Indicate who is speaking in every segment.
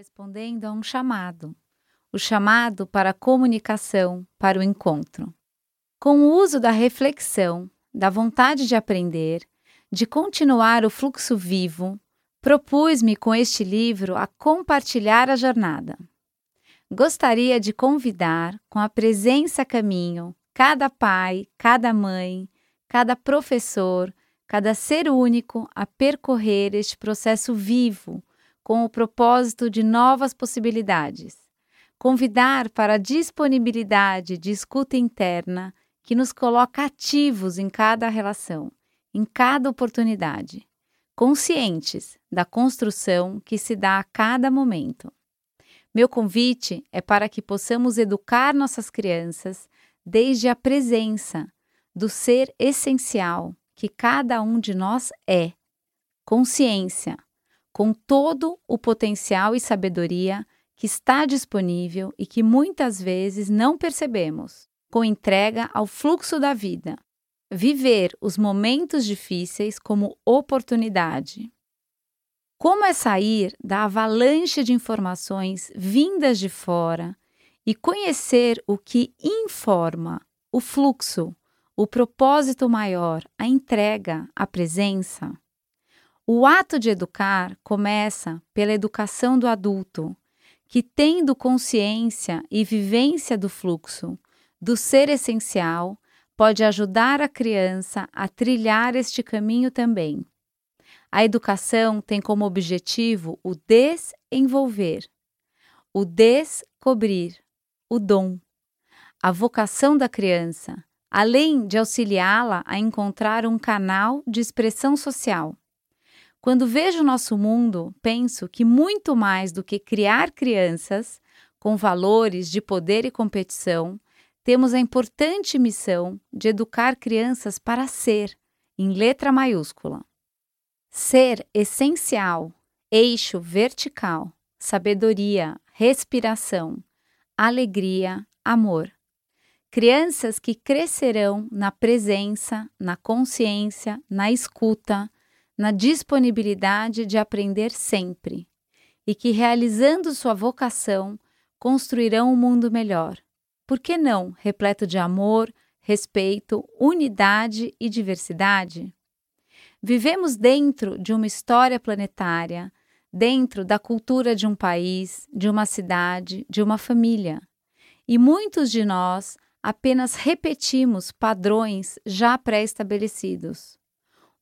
Speaker 1: respondendo a um chamado o chamado para a comunicação, para o encontro. Com o uso da reflexão, da vontade de aprender, de continuar o fluxo vivo, propus-me com este livro a compartilhar a jornada. Gostaria de convidar, com a presença a caminho, cada pai, cada mãe, cada professor, cada ser único a percorrer este processo vivo com o propósito de novas possibilidades. Convidar para a disponibilidade de escuta interna que nos coloca ativos em cada relação, em cada oportunidade, conscientes da construção que se dá a cada momento. Meu convite é para que possamos educar nossas crianças desde a presença do ser essencial que cada um de nós é, consciência, com todo o potencial e sabedoria que está disponível e que muitas vezes não percebemos, com entrega ao fluxo da vida. Viver os momentos difíceis como oportunidade. Como é sair da avalanche de informações vindas de fora e conhecer o que informa, o fluxo, o propósito maior, a entrega, a presença. O ato de educar começa pela educação do adulto, que, tendo consciência e vivência do fluxo, do ser essencial, pode ajudar a criança a trilhar este caminho também. A educação tem como objetivo o desenvolver, o descobrir, o dom, a vocação da criança, além de auxiliá-la a encontrar um canal de expressão social. Quando vejo nosso mundo, penso que muito mais do que criar crianças com valores de poder e competição, temos a importante missão de educar crianças para ser, em letra maiúscula. Ser essencial, eixo vertical, sabedoria, respiração, alegria, amor. Crianças que crescerão na presença, na consciência, na escuta, na disponibilidade de aprender sempre e que, realizando sua vocação, construirão um mundo melhor. Por que não repleto de amor, respeito, unidade e diversidade? Vivemos dentro de uma história planetária, dentro da cultura de um país, de uma cidade, de uma família. E muitos de nós apenas repetimos padrões já pré-estabelecidos.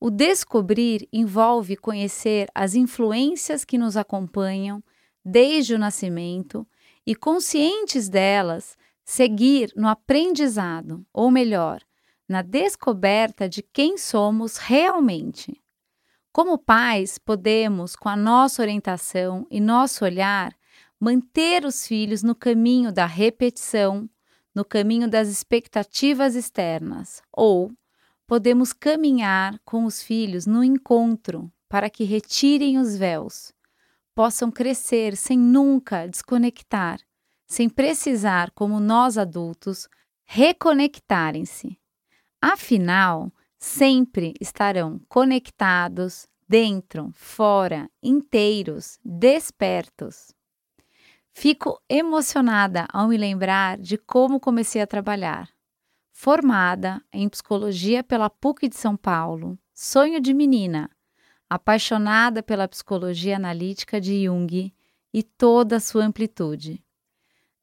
Speaker 1: O descobrir envolve conhecer as influências que nos acompanham desde o nascimento e, conscientes delas, seguir no aprendizado, ou melhor, na descoberta de quem somos realmente. Como pais, podemos, com a nossa orientação e nosso olhar, manter os filhos no caminho da repetição, no caminho das expectativas externas, ou podemos caminhar com os filhos no encontro para que retirem os véus, possam crescer sem nunca desconectar, sem precisar, como nós adultos, reconectarem-se. Afinal, sempre estarão conectados, dentro, fora, inteiros, despertos. Fico emocionada ao me lembrar de como comecei a trabalhar. Formada em psicologia pela PUC de São Paulo, sonho de menina, apaixonada pela psicologia analítica de Jung e toda a sua amplitude.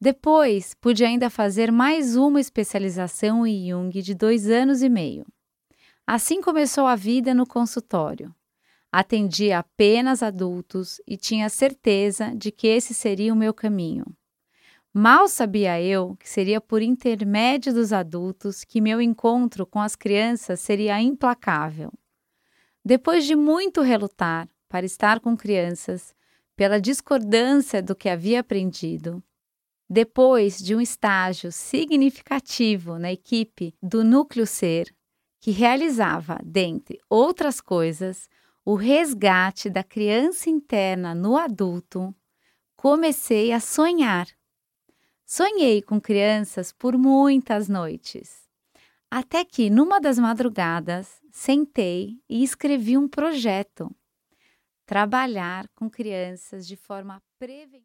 Speaker 1: Depois, pude ainda fazer mais uma especialização em Jung de dois anos e meio. Assim começou a vida no consultório. Atendia apenas adultos e tinha certeza de que esse seria o meu caminho. Mal sabia eu que seria por intermédio dos adultos que meu encontro com as crianças seria implacável. Depois de muito relutar para estar com crianças, pela discordância do que havia aprendido, depois de um estágio significativo na equipe do Núcleo Ser, que realizava, dentre outras coisas, o resgate da criança interna no adulto, comecei a sonhar. Sonhei com crianças por muitas noites, até que, numa das madrugadas, sentei e escrevi um projeto. Trabalhar com crianças de forma preventiva.